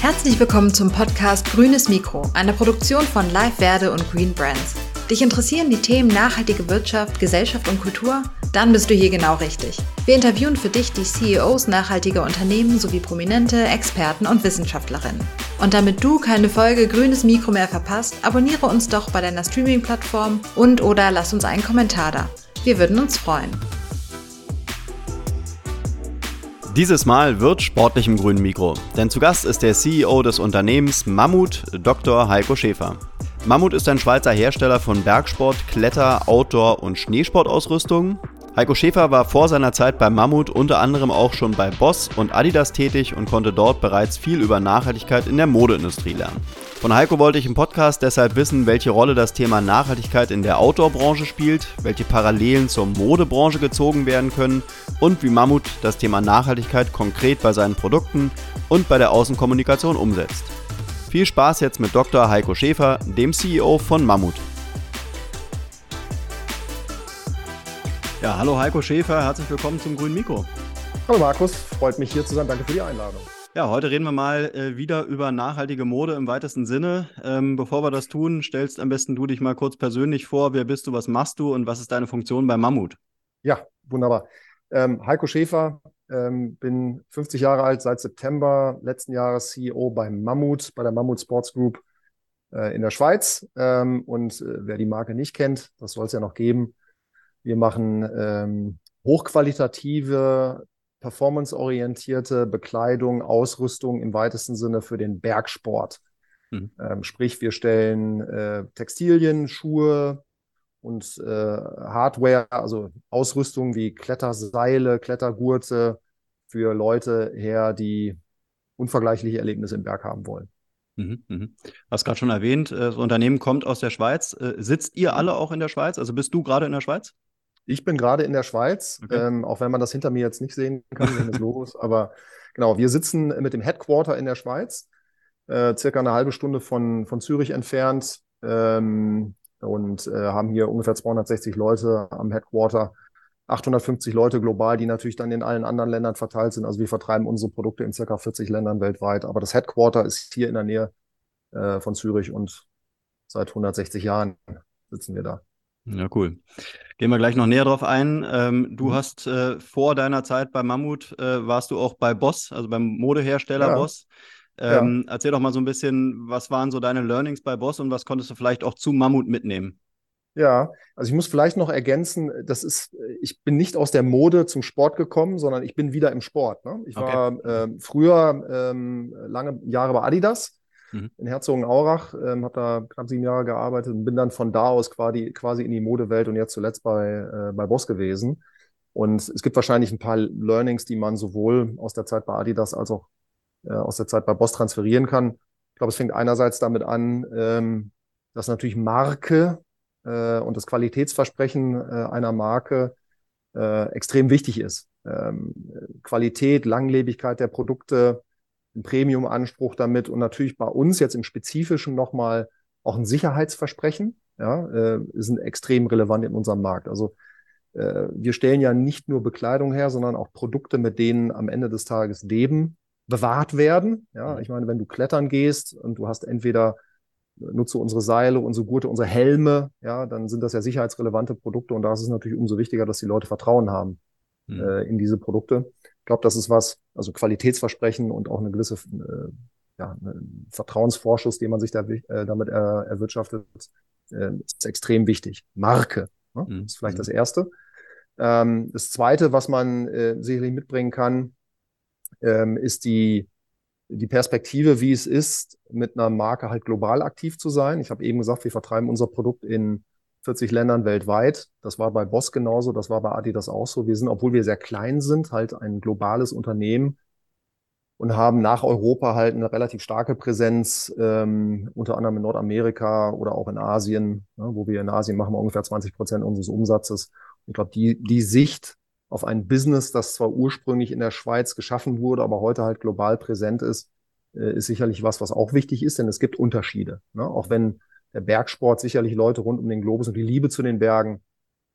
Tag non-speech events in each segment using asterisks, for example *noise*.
Herzlich willkommen zum Podcast Grünes Mikro, einer Produktion von Live Verde und Green Brands. Dich interessieren die Themen nachhaltige Wirtschaft, Gesellschaft und Kultur? Dann bist du hier genau richtig. Wir interviewen für dich die CEOs nachhaltiger Unternehmen sowie prominente Experten und Wissenschaftlerinnen. Und damit du keine Folge Grünes Mikro mehr verpasst, abonniere uns doch bei deiner Streaming-Plattform und oder lass uns einen Kommentar da. Wir würden uns freuen. Dieses Mal wird sportlich im grünen Mikro, denn zu Gast ist der CEO des Unternehmens Mammut, Dr. Heiko Schäfer. Mammut ist ein Schweizer Hersteller von Bergsport, Kletter, Outdoor und Schneesportausrüstung. Heiko Schäfer war vor seiner Zeit bei Mammut unter anderem auch schon bei Boss und Adidas tätig und konnte dort bereits viel über Nachhaltigkeit in der Modeindustrie lernen. Von Heiko wollte ich im Podcast deshalb wissen, welche Rolle das Thema Nachhaltigkeit in der Outdoor-Branche spielt, welche Parallelen zur Modebranche gezogen werden können und wie Mammut das Thema Nachhaltigkeit konkret bei seinen Produkten und bei der Außenkommunikation umsetzt. Viel Spaß jetzt mit Dr. Heiko Schäfer, dem CEO von Mammut. Ja, hallo Heiko Schäfer, herzlich willkommen zum Grünen Mikro. Hallo Markus, freut mich hier zu sein. Danke für die Einladung. Ja, heute reden wir mal äh, wieder über nachhaltige Mode im weitesten Sinne. Ähm, bevor wir das tun, stellst am besten du dich mal kurz persönlich vor. Wer bist du, was machst du und was ist deine Funktion bei Mammut? Ja, wunderbar. Ähm, Heiko Schäfer, ähm, bin 50 Jahre alt, seit September letzten Jahres CEO bei Mammut, bei der Mammut Sports Group äh, in der Schweiz. Ähm, und äh, wer die Marke nicht kennt, das soll es ja noch geben. Wir machen ähm, hochqualitative, performanceorientierte Bekleidung, Ausrüstung im weitesten Sinne für den Bergsport. Mhm. Ähm, sprich, wir stellen äh, Textilien, Schuhe, und äh, Hardware, also Ausrüstung wie Kletterseile, Klettergurte für Leute her, die unvergleichliche Erlebnisse im Berg haben wollen. Mhm, mhm. Hast gerade schon erwähnt, äh, das Unternehmen kommt aus der Schweiz. Äh, sitzt ihr alle auch in der Schweiz? Also bist du gerade in der Schweiz? Ich bin gerade in der Schweiz, okay. ähm, auch wenn man das hinter mir jetzt nicht sehen kann, wenn es los. Aber genau, wir sitzen mit dem Headquarter in der Schweiz, äh, circa eine halbe Stunde von, von Zürich entfernt. Ähm, und äh, haben hier ungefähr 260 Leute am Headquarter, 850 Leute global, die natürlich dann in allen anderen Ländern verteilt sind. Also wir vertreiben unsere Produkte in circa 40 Ländern weltweit. Aber das Headquarter ist hier in der Nähe äh, von Zürich und seit 160 Jahren sitzen wir da. Ja, cool. Gehen wir gleich noch näher drauf ein. Ähm, du mhm. hast äh, vor deiner Zeit bei Mammut, äh, warst du auch bei Boss, also beim Modehersteller ja. Boss. Ähm, ja. Erzähl doch mal so ein bisschen, was waren so deine Learnings bei Boss und was konntest du vielleicht auch zu Mammut mitnehmen? Ja, also ich muss vielleicht noch ergänzen, das ist, ich bin nicht aus der Mode zum Sport gekommen, sondern ich bin wieder im Sport. Ne? Ich okay. war äh, früher ähm, lange Jahre bei Adidas mhm. in Herzogenaurach, ähm, habe da knapp sieben Jahre gearbeitet und bin dann von da aus quasi, quasi in die Modewelt und jetzt zuletzt bei, äh, bei Boss gewesen. Und es gibt wahrscheinlich ein paar Learnings, die man sowohl aus der Zeit bei Adidas als auch äh, aus der Zeit bei Boss transferieren kann. Ich glaube, es fängt einerseits damit an, ähm, dass natürlich Marke äh, und das Qualitätsversprechen äh, einer Marke äh, extrem wichtig ist. Ähm, Qualität, Langlebigkeit der Produkte, ein Premium-Anspruch damit und natürlich bei uns jetzt im Spezifischen nochmal auch ein Sicherheitsversprechen, ja, äh, sind extrem relevant in unserem Markt. Also äh, wir stellen ja nicht nur Bekleidung her, sondern auch Produkte, mit denen am Ende des Tages Leben bewahrt werden. Ja, mhm. ich meine, wenn du klettern gehst und du hast entweder nutze unsere Seile, unsere Gurte, unsere Helme, ja, dann sind das ja sicherheitsrelevante Produkte und da ist es natürlich umso wichtiger, dass die Leute Vertrauen haben mhm. äh, in diese Produkte. Ich glaube, das ist was, also Qualitätsversprechen und auch eine gewisse äh, ja, ein Vertrauensvorschuss, den man sich da, äh, damit er, erwirtschaftet, äh, ist extrem wichtig. Marke ne? mhm. ist vielleicht mhm. das Erste. Ähm, das Zweite, was man äh, sicherlich mitbringen kann, ähm, ist die, die Perspektive, wie es ist, mit einer Marke halt global aktiv zu sein. Ich habe eben gesagt, wir vertreiben unser Produkt in 40 Ländern weltweit. Das war bei Boss genauso, das war bei Adidas auch so. Wir sind, obwohl wir sehr klein sind, halt ein globales Unternehmen und haben nach Europa halt eine relativ starke Präsenz, ähm, unter anderem in Nordamerika oder auch in Asien, ne, wo wir in Asien machen wir ungefähr 20 Prozent unseres Umsatzes. Ich glaube, die, die Sicht auf ein Business, das zwar ursprünglich in der Schweiz geschaffen wurde, aber heute halt global präsent ist, äh, ist sicherlich was, was auch wichtig ist, denn es gibt Unterschiede. Ne? Auch wenn der Bergsport sicherlich Leute rund um den Globus und die Liebe zu den Bergen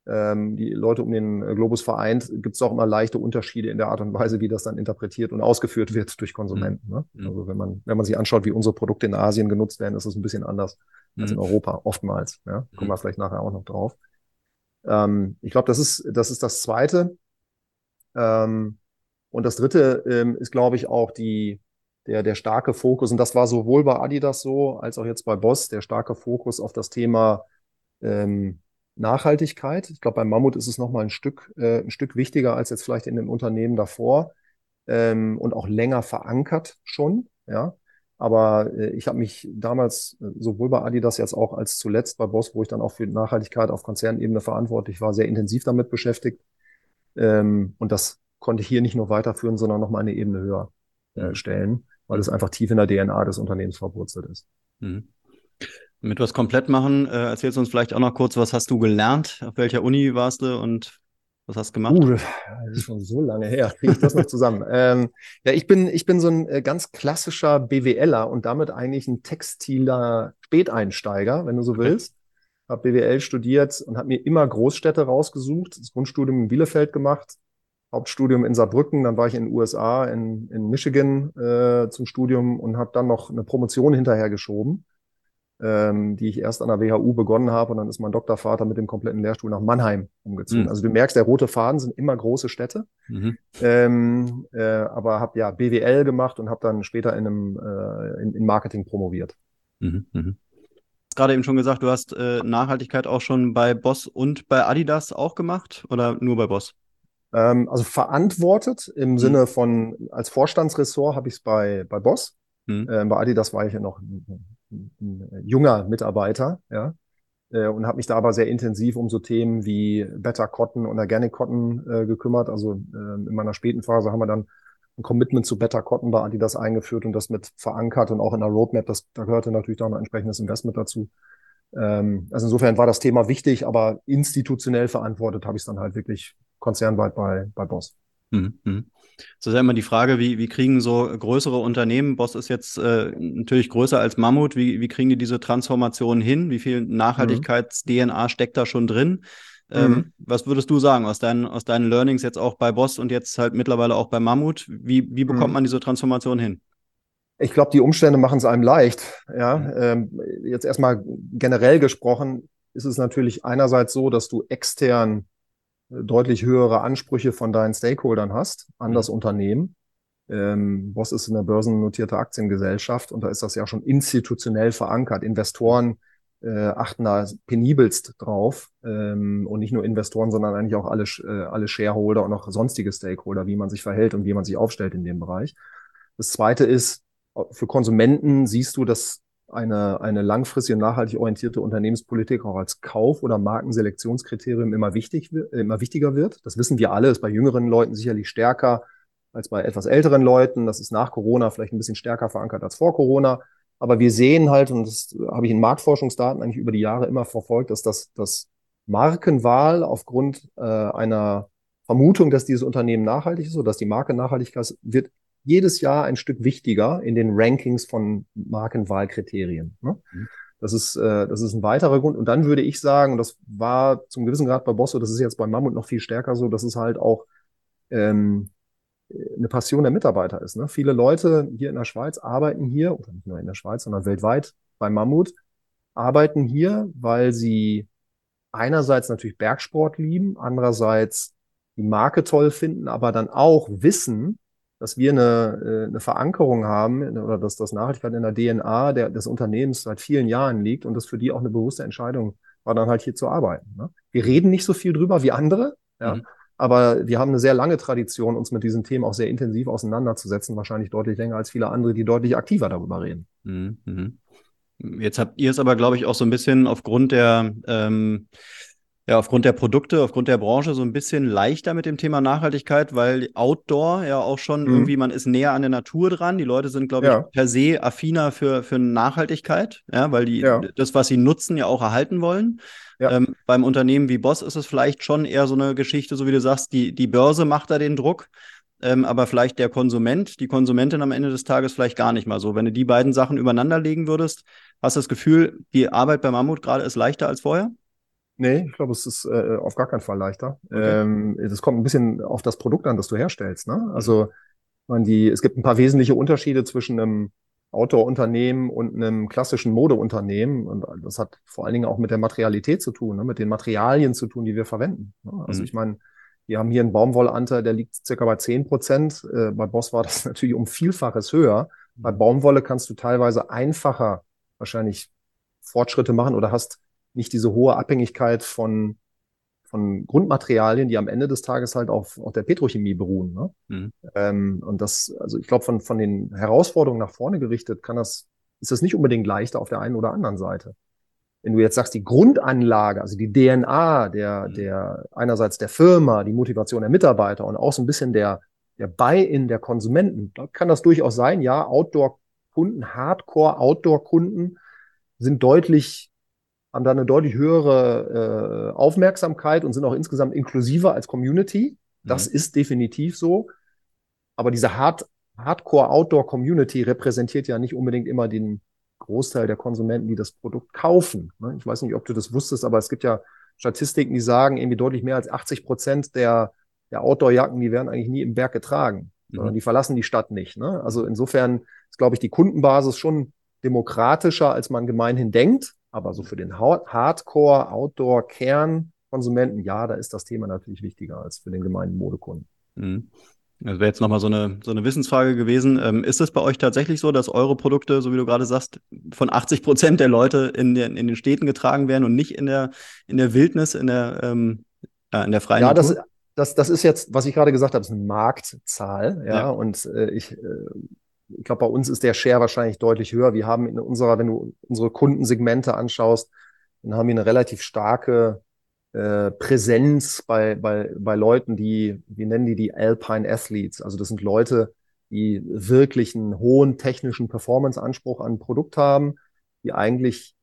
ähm, die Leute um den Globus vereint, gibt es auch immer leichte Unterschiede in der Art und Weise, wie das dann interpretiert und ausgeführt wird durch Konsumenten. Ne? Mhm. Also wenn man, wenn man sich anschaut, wie unsere Produkte in Asien genutzt werden, ist das ein bisschen anders mhm. als in mhm. Europa, oftmals. Ja? Kommen wir mhm. vielleicht nachher auch noch drauf. Ähm, ich glaube, das ist, das ist das Zweite. Ähm, und das Dritte ähm, ist, glaube ich, auch die, der, der starke Fokus, und das war sowohl bei Adidas so, als auch jetzt bei Boss, der starke Fokus auf das Thema ähm, Nachhaltigkeit. Ich glaube, beim Mammut ist es nochmal ein Stück, äh, ein Stück wichtiger als jetzt vielleicht in den Unternehmen davor ähm, und auch länger verankert schon. Ja, aber äh, ich habe mich damals äh, sowohl bei Adidas jetzt auch als zuletzt bei Boss, wo ich dann auch für Nachhaltigkeit auf Konzernebene verantwortlich war, sehr intensiv damit beschäftigt. Ähm, und das konnte ich hier nicht nur weiterführen, sondern noch mal eine Ebene höher äh, stellen, weil es einfach tief in der DNA des Unternehmens verwurzelt ist. Mhm. Damit wir es komplett machen, äh, erzählst du uns vielleicht auch noch kurz, was hast du gelernt? Auf welcher Uni warst du und was hast du gemacht? Uh, das ist schon so lange her. Kriege ich das noch zusammen? *laughs* ähm, ja, ich bin, ich bin so ein äh, ganz klassischer BWLer und damit eigentlich ein textiler Späteinsteiger, wenn du so willst. Habe BWL studiert und habe mir immer Großstädte rausgesucht. Das Grundstudium in Bielefeld gemacht, Hauptstudium in Saarbrücken, dann war ich in den USA, in, in Michigan äh, zum Studium und habe dann noch eine Promotion hinterher geschoben ähm, die ich erst an der WHU begonnen habe und dann ist mein Doktorvater mit dem kompletten Lehrstuhl nach Mannheim umgezogen. Mhm. Also du merkst, der rote Faden sind immer große Städte, mhm. ähm, äh, aber habe ja BWL gemacht und habe dann später in einem äh, in, in Marketing promoviert. Mhm. Mhm. Gerade eben schon gesagt, du hast äh, Nachhaltigkeit auch schon bei Boss und bei Adidas auch gemacht oder nur bei Boss? Ähm, also verantwortet im mhm. Sinne von als Vorstandsressort habe ich es bei bei Boss. Mhm. Ähm, bei Adidas war ich ja noch ein junger Mitarbeiter, ja, äh, und habe mich da aber sehr intensiv um so Themen wie Better Cotton und Organic Cotton äh, gekümmert. Also äh, in meiner späten Phase haben wir dann ein Commitment zu Better Cotton bei Adidas eingeführt und das mit verankert und auch in der Roadmap, das, da gehörte natürlich auch ein entsprechendes Investment dazu. Ähm, also insofern war das Thema wichtig, aber institutionell verantwortet habe ich es dann halt wirklich konzernweit bei, bei Boss. Mhm. mhm. Das ist ja immer die Frage, wie, wie kriegen so größere Unternehmen, Boss ist jetzt äh, natürlich größer als Mammut, wie, wie kriegen die diese Transformation hin? Wie viel Nachhaltigkeits-DNA steckt da schon drin? Ähm, mhm. Was würdest du sagen aus deinen, aus deinen Learnings jetzt auch bei Boss und jetzt halt mittlerweile auch bei Mammut? Wie, wie bekommt mhm. man diese Transformation hin? Ich glaube, die Umstände machen es einem leicht. Ja, mhm. ähm, jetzt erstmal generell gesprochen ist es natürlich einerseits so, dass du extern deutlich höhere Ansprüche von deinen Stakeholdern hast an das mhm. Unternehmen. Ähm, Boss ist eine börsennotierte Aktiengesellschaft und da ist das ja schon institutionell verankert. Investoren äh, achten da penibelst drauf ähm, und nicht nur Investoren, sondern eigentlich auch alle, äh, alle Shareholder und auch sonstige Stakeholder, wie man sich verhält und wie man sich aufstellt in dem Bereich. Das Zweite ist, für Konsumenten siehst du, dass eine, eine langfristig und nachhaltig orientierte Unternehmenspolitik auch als Kauf- oder Markenselektionskriterium immer, wichtig, immer wichtiger wird. Das wissen wir alle, ist bei jüngeren Leuten sicherlich stärker als bei etwas älteren Leuten. Das ist nach Corona vielleicht ein bisschen stärker verankert als vor Corona. Aber wir sehen halt, und das habe ich in Marktforschungsdaten eigentlich über die Jahre immer verfolgt, dass das, das Markenwahl aufgrund äh, einer Vermutung, dass dieses Unternehmen nachhaltig ist oder dass die Marke nachhaltig ist, wird jedes Jahr ein Stück wichtiger in den Rankings von Markenwahlkriterien. Ne? Mhm. Das ist, äh, das ist ein weiterer Grund. Und dann würde ich sagen, und das war zum gewissen Grad bei Bosso, das ist jetzt bei Mammut noch viel stärker so, dass es halt auch ähm, eine Passion der Mitarbeiter ist. Ne? Viele Leute hier in der Schweiz arbeiten hier, oder nicht nur in der Schweiz, sondern weltweit bei Mammut, arbeiten hier, weil sie einerseits natürlich Bergsport lieben, andererseits die Marke toll finden, aber dann auch wissen, dass wir eine, äh, eine Verankerung haben oder dass das Nachhaltigkeit in der DNA der, des Unternehmens seit vielen Jahren liegt und das für die auch eine bewusste Entscheidung war, dann halt hier zu arbeiten. Ne? Wir reden nicht so viel drüber wie andere, ja, mhm. aber wir haben eine sehr lange Tradition, uns mit diesen Themen auch sehr intensiv auseinanderzusetzen, wahrscheinlich deutlich länger als viele andere, die deutlich aktiver darüber reden. Mhm. mhm. Jetzt habt ihr es aber, glaube ich, auch so ein bisschen aufgrund der ähm, ja, aufgrund der Produkte, aufgrund der Branche so ein bisschen leichter mit dem Thema Nachhaltigkeit, weil Outdoor ja auch schon mhm. irgendwie, man ist näher an der Natur dran. Die Leute sind, glaube ich, ja. per se affiner für, für Nachhaltigkeit, ja, weil die ja. das, was sie nutzen, ja auch erhalten wollen. Ja. Ähm, beim Unternehmen wie Boss ist es vielleicht schon eher so eine Geschichte, so wie du sagst, die, die Börse macht da den Druck. Ähm, aber vielleicht der Konsument, die Konsumentin am Ende des Tages vielleicht gar nicht mal so. Wenn du die beiden Sachen übereinander legen würdest, hast du das Gefühl, die Arbeit bei Mammut gerade ist leichter als vorher? Nee, ich glaube, es ist äh, auf gar keinen Fall leichter. Okay. Ähm, das kommt ein bisschen auf das Produkt an, das du herstellst. Ne? Also man die, es gibt ein paar wesentliche Unterschiede zwischen einem Outdoor-Unternehmen und einem klassischen Modeunternehmen. Und das hat vor allen Dingen auch mit der Materialität zu tun, ne? mit den Materialien zu tun, die wir verwenden. Ne? Also mhm. ich meine, wir haben hier einen Baumwollanteil, der liegt circa bei zehn Prozent. Äh, bei Boss war das *laughs* natürlich um Vielfaches höher. Bei mhm. Baumwolle kannst du teilweise einfacher wahrscheinlich Fortschritte machen oder hast nicht diese hohe Abhängigkeit von, von Grundmaterialien, die am Ende des Tages halt auf, auf der Petrochemie beruhen. Ne? Mhm. Ähm, und das, also ich glaube, von, von den Herausforderungen nach vorne gerichtet, kann das, ist das nicht unbedingt leichter auf der einen oder anderen Seite. Wenn du jetzt sagst, die Grundanlage, also die DNA der, mhm. der einerseits der Firma, die Motivation der Mitarbeiter und auch so ein bisschen der, der Buy-in der Konsumenten, da kann das durchaus sein, ja, Outdoor-Kunden, Hardcore-Outdoor-Kunden sind deutlich haben da eine deutlich höhere äh, Aufmerksamkeit und sind auch insgesamt inklusiver als Community. Das mhm. ist definitiv so. Aber diese Hard Hardcore-Outdoor-Community repräsentiert ja nicht unbedingt immer den Großteil der Konsumenten, die das Produkt kaufen. Ne? Ich weiß nicht, ob du das wusstest, aber es gibt ja Statistiken, die sagen, irgendwie deutlich mehr als 80 Prozent der, der Outdoor-Jacken, die werden eigentlich nie im Berg getragen, mhm. sondern die verlassen die Stadt nicht. Ne? Also insofern ist, glaube ich, die Kundenbasis schon demokratischer, als man gemeinhin denkt. Aber so für den Hardcore, Outdoor, Kern-Konsumenten, ja, da ist das Thema natürlich wichtiger als für den gemeinen Modekunden. Mhm. Das wäre jetzt nochmal so eine, so eine Wissensfrage gewesen. Ähm, ist es bei euch tatsächlich so, dass eure Produkte, so wie du gerade sagst, von 80 Prozent der Leute in den, in den Städten getragen werden und nicht in der, in der Wildnis, in der, ähm, ja, in der freien Ja, Natur? das, das, das ist jetzt, was ich gerade gesagt habe, ist eine Marktzahl. Ja, ja. und äh, ich, äh, ich glaube, bei uns ist der Share wahrscheinlich deutlich höher. Wir haben in unserer, wenn du unsere Kundensegmente anschaust, dann haben wir eine relativ starke äh, Präsenz bei, bei, bei Leuten, die, wir nennen die die Alpine Athletes. Also das sind Leute, die wirklich einen hohen technischen Performance-Anspruch an ein Produkt haben, die eigentlich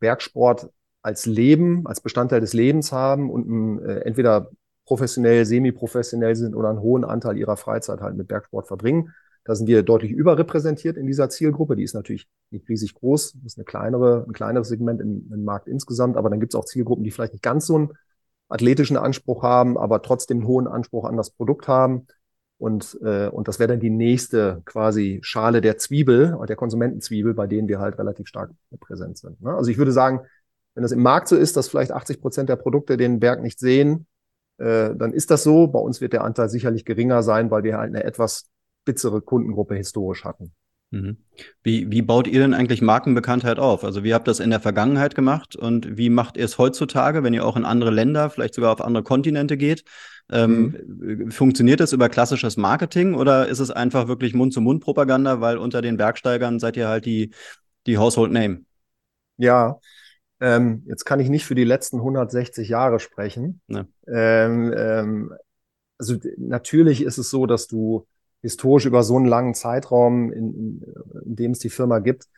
Bergsport als Leben, als Bestandteil des Lebens haben und äh, entweder professionell, semi-professionell sind oder einen hohen Anteil ihrer Freizeit halt mit Bergsport verbringen. Da sind wir deutlich überrepräsentiert in dieser Zielgruppe. Die ist natürlich nicht riesig groß. Das ist eine kleinere, ein kleineres Segment im, im Markt insgesamt. Aber dann gibt es auch Zielgruppen, die vielleicht nicht ganz so einen athletischen Anspruch haben, aber trotzdem einen hohen Anspruch an das Produkt haben. Und, äh, und das wäre dann die nächste quasi Schale der Zwiebel, der Konsumentenzwiebel, bei denen wir halt relativ stark präsent sind. Ne? Also ich würde sagen, wenn das im Markt so ist, dass vielleicht 80 Prozent der Produkte den Berg nicht sehen, äh, dann ist das so. Bei uns wird der Anteil sicherlich geringer sein, weil wir halt eine etwas spitzere Kundengruppe historisch hatten. Mhm. Wie, wie baut ihr denn eigentlich Markenbekanntheit auf? Also wie habt ihr das in der Vergangenheit gemacht und wie macht ihr es heutzutage, wenn ihr auch in andere Länder, vielleicht sogar auf andere Kontinente geht? Ähm, mhm. Funktioniert das über klassisches Marketing oder ist es einfach wirklich Mund-zu-Mund-Propaganda, weil unter den Bergsteigern seid ihr halt die, die Household Name? Ja, ähm, jetzt kann ich nicht für die letzten 160 Jahre sprechen. Ne. Ähm, ähm, also natürlich ist es so, dass du historisch über so einen langen Zeitraum, in, in, dem es die Firma gibt,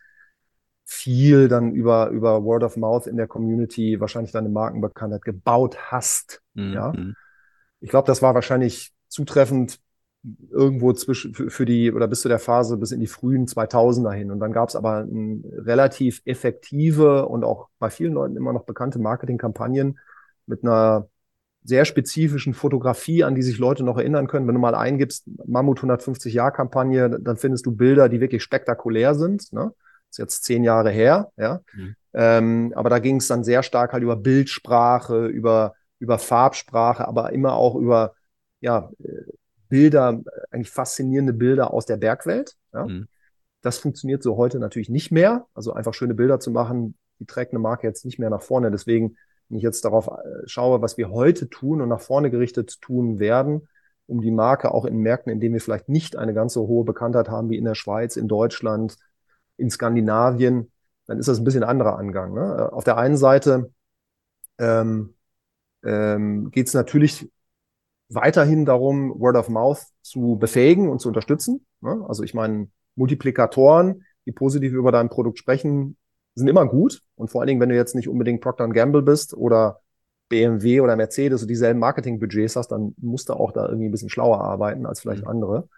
viel dann über, über Word of Mouth in der Community wahrscheinlich deine Markenbekanntheit gebaut hast. Mhm. Ja. Ich glaube, das war wahrscheinlich zutreffend irgendwo zwischen für, für die oder bis zu der Phase bis in die frühen 2000er hin. Und dann gab es aber ein, relativ effektive und auch bei vielen Leuten immer noch bekannte Marketingkampagnen mit einer sehr spezifischen Fotografie, an die sich Leute noch erinnern können. Wenn du mal eingibst, Mammut 150 Jahr Kampagne, dann findest du Bilder, die wirklich spektakulär sind. Ne? ist jetzt zehn Jahre her, ja. Mhm. Ähm, aber da ging es dann sehr stark halt über Bildsprache, über, über Farbsprache, aber immer auch über ja, Bilder, eigentlich faszinierende Bilder aus der Bergwelt. Ja? Mhm. Das funktioniert so heute natürlich nicht mehr. Also einfach schöne Bilder zu machen, die trägt eine Marke jetzt nicht mehr nach vorne. Deswegen wenn ich jetzt darauf äh, schaue, was wir heute tun und nach vorne gerichtet tun werden, um die Marke auch in Märkten, in denen wir vielleicht nicht eine ganz so hohe Bekanntheit haben wie in der Schweiz, in Deutschland, in Skandinavien, dann ist das ein bisschen anderer Angang. Ne? Äh, auf der einen Seite ähm, ähm, geht es natürlich weiterhin darum, Word of Mouth zu befähigen und zu unterstützen. Ne? Also ich meine, Multiplikatoren, die positiv über dein Produkt sprechen, sind immer gut. Und vor allen Dingen, wenn du jetzt nicht unbedingt Procter Gamble bist oder BMW oder Mercedes und dieselben Marketingbudgets hast, dann musst du auch da irgendwie ein bisschen schlauer arbeiten als vielleicht mhm. andere.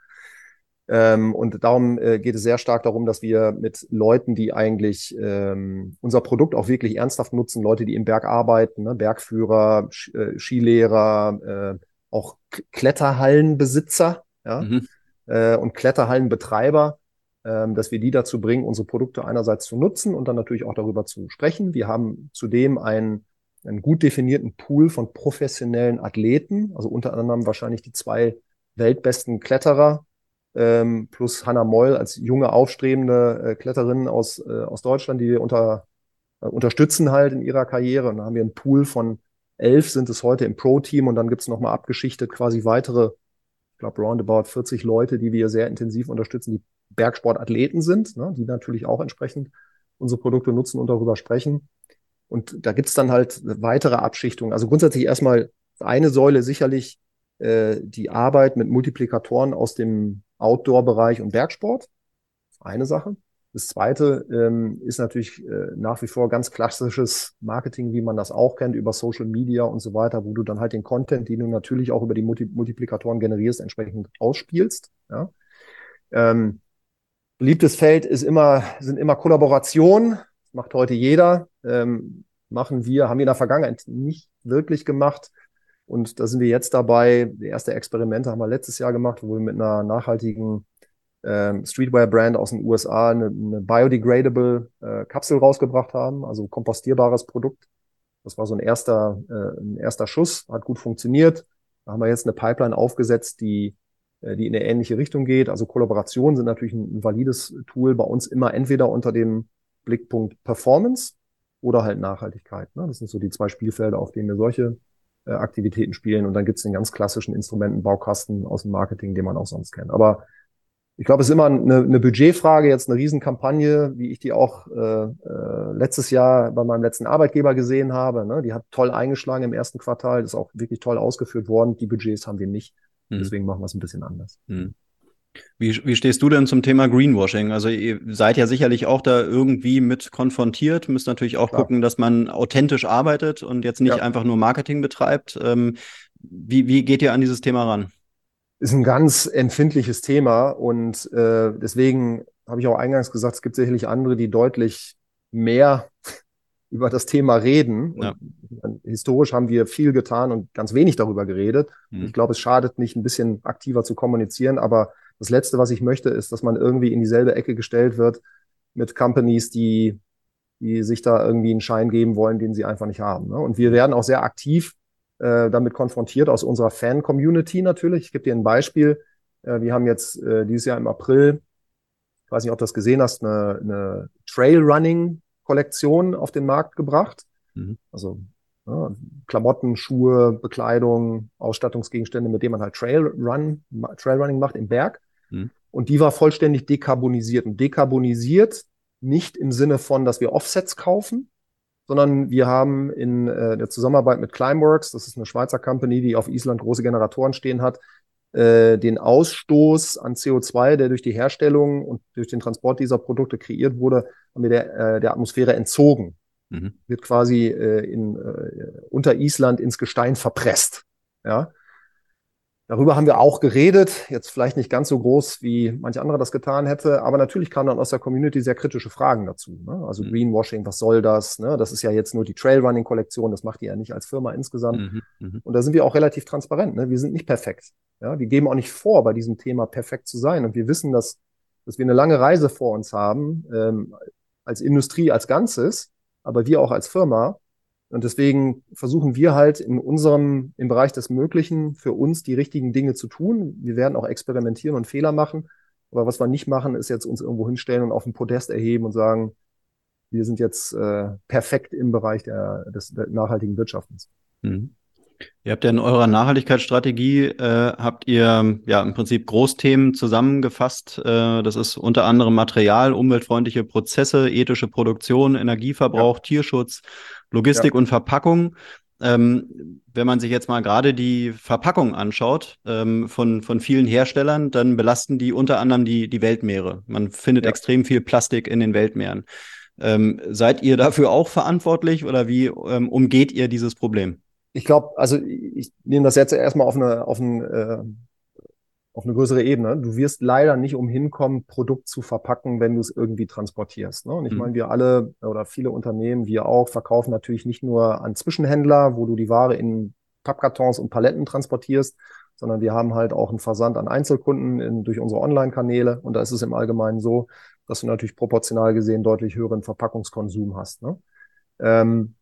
Ähm, und darum äh, geht es sehr stark darum, dass wir mit Leuten, die eigentlich ähm, unser Produkt auch wirklich ernsthaft nutzen, Leute, die im Berg arbeiten, ne, Bergführer, Sch äh, Skilehrer, äh, auch Kletterhallenbesitzer ja, mhm. äh, und Kletterhallenbetreiber, dass wir die dazu bringen, unsere Produkte einerseits zu nutzen und dann natürlich auch darüber zu sprechen. Wir haben zudem einen, einen gut definierten Pool von professionellen Athleten, also unter anderem wahrscheinlich die zwei weltbesten Kletterer ähm, plus Hannah Moll als junge, aufstrebende äh, Kletterin aus, äh, aus Deutschland, die wir unter, äh, unterstützen halt in ihrer Karriere. Und dann haben wir einen Pool von elf sind es heute im Pro-Team und dann gibt es nochmal abgeschichtet quasi weitere, ich glaube, roundabout 40 Leute, die wir sehr intensiv unterstützen, die Bergsportathleten sind, ne, die natürlich auch entsprechend unsere Produkte nutzen und darüber sprechen. Und da gibt es dann halt weitere Abschichtungen. Also grundsätzlich erstmal eine Säule sicherlich äh, die Arbeit mit Multiplikatoren aus dem Outdoor-Bereich und Bergsport. Eine Sache. Das zweite ähm, ist natürlich äh, nach wie vor ganz klassisches Marketing, wie man das auch kennt, über Social Media und so weiter, wo du dann halt den Content, den du natürlich auch über die Multi Multiplikatoren generierst, entsprechend ausspielst. Ja. Ähm, beliebtes Feld ist immer, sind immer Kollaborationen. Macht heute jeder. Ähm, machen wir, haben wir in der Vergangenheit nicht wirklich gemacht. Und da sind wir jetzt dabei. Die erste Experimente haben wir letztes Jahr gemacht, wo wir mit einer nachhaltigen ähm, Streetwear-Brand aus den USA eine, eine biodegradable äh, Kapsel rausgebracht haben, also kompostierbares Produkt. Das war so ein erster, äh, ein erster Schuss, hat gut funktioniert. Da haben wir jetzt eine Pipeline aufgesetzt, die, die in eine ähnliche Richtung geht. Also Kollaborationen sind natürlich ein, valides Tool bei uns immer entweder unter dem Blickpunkt Performance oder halt Nachhaltigkeit. Ne? Das sind so die zwei Spielfelder, auf denen wir solche äh, Aktivitäten spielen. Und dann gibt es den ganz klassischen Instrumentenbaukasten aus dem Marketing, den man auch sonst kennt. Aber ich glaube, es ist immer eine, eine Budgetfrage, jetzt eine Riesenkampagne, wie ich die auch äh, äh, letztes Jahr bei meinem letzten Arbeitgeber gesehen habe. Ne? Die hat toll eingeschlagen im ersten Quartal, ist auch wirklich toll ausgeführt worden. Die Budgets haben wir nicht. Mhm. Deswegen machen wir es ein bisschen anders. Mhm. Wie, wie stehst du denn zum Thema Greenwashing? Also ihr seid ja sicherlich auch da irgendwie mit konfrontiert, müsst natürlich auch Klar. gucken, dass man authentisch arbeitet und jetzt nicht ja. einfach nur Marketing betreibt. Ähm, wie, wie geht ihr an dieses Thema ran? Ist ein ganz empfindliches Thema und äh, deswegen habe ich auch eingangs gesagt, es gibt sicherlich andere, die deutlich mehr über das Thema reden. Ja. historisch haben wir viel getan und ganz wenig darüber geredet. Mhm. Ich glaube, es schadet nicht, ein bisschen aktiver zu kommunizieren, aber das Letzte, was ich möchte, ist, dass man irgendwie in dieselbe Ecke gestellt wird mit Companies, die, die sich da irgendwie einen Schein geben wollen, den sie einfach nicht haben. Ne? Und wir werden auch sehr aktiv äh, damit konfrontiert aus unserer Fan-Community natürlich. Ich gebe dir ein Beispiel. Äh, wir haben jetzt äh, dieses Jahr im April, ich weiß nicht, ob du das gesehen hast, eine, eine Trail-Running-Kollektion auf den Markt gebracht. Mhm. Also ja, Klamotten, Schuhe, Bekleidung, Ausstattungsgegenstände, mit denen man halt Trailrun, Trailrunning macht im Berg. Mhm. Und die war vollständig dekarbonisiert. Und dekarbonisiert nicht im Sinne von, dass wir Offsets kaufen, sondern wir haben in äh, der Zusammenarbeit mit Climeworks, das ist eine Schweizer Company, die auf Island große Generatoren stehen hat, äh, den Ausstoß an CO2, der durch die Herstellung und durch den Transport dieser Produkte kreiert wurde, haben wir der, äh, der Atmosphäre entzogen. Mhm. Wird quasi äh, in, äh, unter Island ins Gestein verpresst. Ja. Darüber haben wir auch geredet, jetzt vielleicht nicht ganz so groß, wie manch anderer das getan hätte, aber natürlich kamen dann aus der Community sehr kritische Fragen dazu. Ne? Also mhm. Greenwashing, was soll das? Ne? Das ist ja jetzt nur die Trailrunning-Kollektion, das macht ihr ja nicht als Firma insgesamt. Mhm. Mhm. Und da sind wir auch relativ transparent. Ne? Wir sind nicht perfekt. Ja? Wir geben auch nicht vor, bei diesem Thema perfekt zu sein. Und wir wissen, dass, dass wir eine lange Reise vor uns haben, ähm, als Industrie als Ganzes, aber wir auch als Firma. Und deswegen versuchen wir halt in unserem, im Bereich des Möglichen für uns die richtigen Dinge zu tun. Wir werden auch experimentieren und Fehler machen. Aber was wir nicht machen, ist jetzt uns irgendwo hinstellen und auf den Podest erheben und sagen, wir sind jetzt äh, perfekt im Bereich der, des, der nachhaltigen Wirtschaftens. Mhm. Ihr habt ja in eurer Nachhaltigkeitsstrategie, äh, habt ihr ja im Prinzip Großthemen zusammengefasst. Äh, das ist unter anderem Material, umweltfreundliche Prozesse, ethische Produktion, Energieverbrauch, ja. Tierschutz, Logistik ja. und Verpackung. Ähm, wenn man sich jetzt mal gerade die Verpackung anschaut ähm, von, von vielen Herstellern, dann belasten die unter anderem die, die Weltmeere. Man findet ja. extrem viel Plastik in den Weltmeeren. Ähm, seid ihr dafür auch verantwortlich oder wie ähm, umgeht ihr dieses Problem? Ich glaube, also ich nehme das jetzt erstmal auf eine auf ein äh, auf eine größere Ebene. Du wirst leider nicht umhin kommen, Produkt zu verpacken, wenn du es irgendwie transportierst. Ne? Und ich mhm. meine, wir alle oder viele Unternehmen, wir auch, verkaufen natürlich nicht nur an Zwischenhändler, wo du die Ware in Pappkartons und Paletten transportierst, sondern wir haben halt auch einen Versand an Einzelkunden in, durch unsere Online-Kanäle. Und da ist es im Allgemeinen so, dass du natürlich proportional gesehen deutlich höheren Verpackungskonsum hast. Ne? Ähm,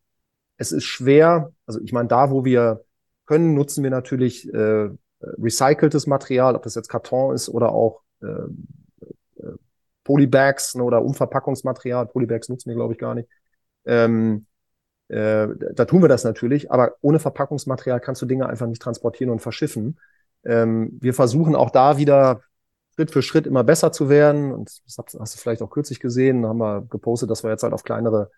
es ist schwer, also ich meine, da, wo wir können, nutzen wir natürlich äh, recyceltes Material, ob das jetzt Karton ist oder auch äh, äh, Polybags ne, oder Umverpackungsmaterial. Polybags nutzen wir, glaube ich, gar nicht. Ähm, äh, da tun wir das natürlich, aber ohne Verpackungsmaterial kannst du Dinge einfach nicht transportieren und verschiffen. Ähm, wir versuchen auch da wieder Schritt für Schritt immer besser zu werden. Und das hast du vielleicht auch kürzlich gesehen, da haben wir gepostet, dass wir jetzt halt auf kleinere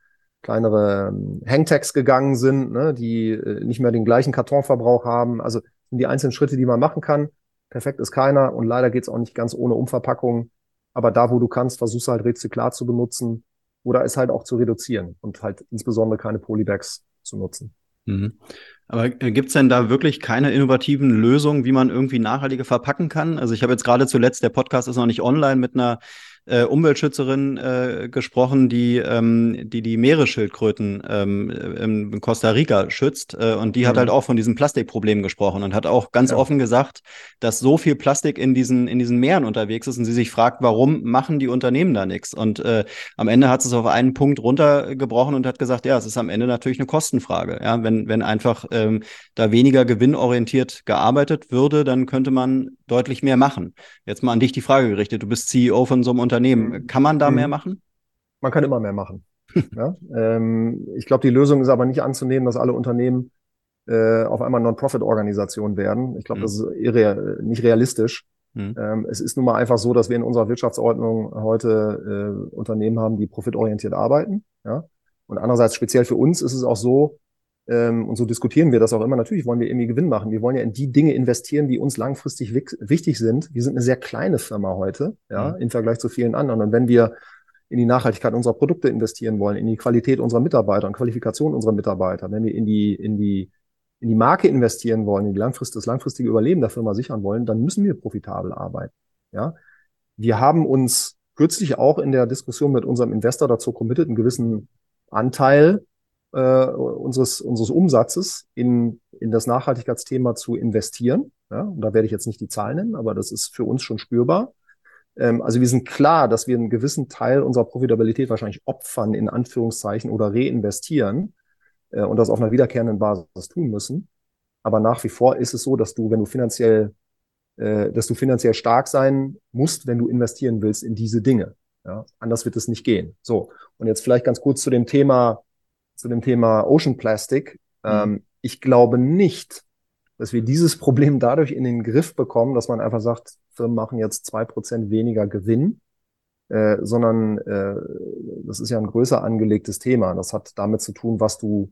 kleinere ähm, Hangtags gegangen sind, ne, die äh, nicht mehr den gleichen Kartonverbrauch haben. Also sind die einzelnen Schritte, die man machen kann. Perfekt ist keiner und leider geht's auch nicht ganz ohne Umverpackung. Aber da, wo du kannst, versuchst halt Rezyklat zu benutzen oder es halt auch zu reduzieren und halt insbesondere keine Polybags zu nutzen. Mhm. Aber äh, gibt's denn da wirklich keine innovativen Lösungen, wie man irgendwie nachhaltige verpacken kann? Also ich habe jetzt gerade zuletzt, der Podcast ist noch nicht online, mit einer äh, Umweltschützerin äh, gesprochen, die, ähm, die die Meeresschildkröten ähm, in Costa Rica schützt. Äh, und die mhm. hat halt auch von diesem Plastikproblem gesprochen und hat auch ganz ja. offen gesagt, dass so viel Plastik in diesen, in diesen Meeren unterwegs ist und sie sich fragt, warum machen die Unternehmen da nichts? Und äh, am Ende hat sie es auf einen Punkt runtergebrochen und hat gesagt, ja, es ist am Ende natürlich eine Kostenfrage. Ja, wenn, wenn einfach ähm, da weniger gewinnorientiert gearbeitet würde, dann könnte man deutlich mehr machen. Jetzt mal an dich die Frage gerichtet. Du bist CEO von so einem Unternehmen. Mhm. Kann man da mhm. mehr machen? Man kann immer mehr machen. *laughs* ja? ähm, ich glaube, die Lösung ist aber nicht anzunehmen, dass alle Unternehmen äh, auf einmal Non-Profit-Organisationen werden. Ich glaube, mhm. das ist irre nicht realistisch. Mhm. Ähm, es ist nun mal einfach so, dass wir in unserer Wirtschaftsordnung heute äh, Unternehmen haben, die profitorientiert arbeiten. Ja? Und andererseits speziell für uns ist es auch so, ähm, und so diskutieren wir das auch immer. Natürlich wollen wir irgendwie Gewinn machen. Wir wollen ja in die Dinge investieren, die uns langfristig wichtig sind. Wir sind eine sehr kleine Firma heute, ja, mhm. im Vergleich zu vielen anderen. Und wenn wir in die Nachhaltigkeit unserer Produkte investieren wollen, in die Qualität unserer Mitarbeiter und Qualifikation unserer Mitarbeiter, wenn wir in die, in die, in die Marke investieren wollen, in die langfrist, das langfristige Überleben der Firma sichern wollen, dann müssen wir profitabel arbeiten. Ja, wir haben uns kürzlich auch in der Diskussion mit unserem Investor dazu committed, einen gewissen Anteil äh, unseres, unseres Umsatzes in, in das Nachhaltigkeitsthema zu investieren. Ja, und da werde ich jetzt nicht die Zahlen nennen, aber das ist für uns schon spürbar. Ähm, also wir sind klar, dass wir einen gewissen Teil unserer Profitabilität wahrscheinlich opfern, in Anführungszeichen, oder reinvestieren äh, und das auf einer wiederkehrenden Basis tun müssen. Aber nach wie vor ist es so, dass du, wenn du finanziell, äh, dass du finanziell stark sein musst, wenn du investieren willst in diese Dinge. Ja, anders wird es nicht gehen. So. Und jetzt vielleicht ganz kurz zu dem Thema zu dem Thema Ocean Plastic. Mhm. Ähm, ich glaube nicht, dass wir dieses Problem dadurch in den Griff bekommen, dass man einfach sagt, Firmen machen jetzt zwei Prozent weniger Gewinn, äh, sondern äh, das ist ja ein größer angelegtes Thema. Das hat damit zu tun, was du,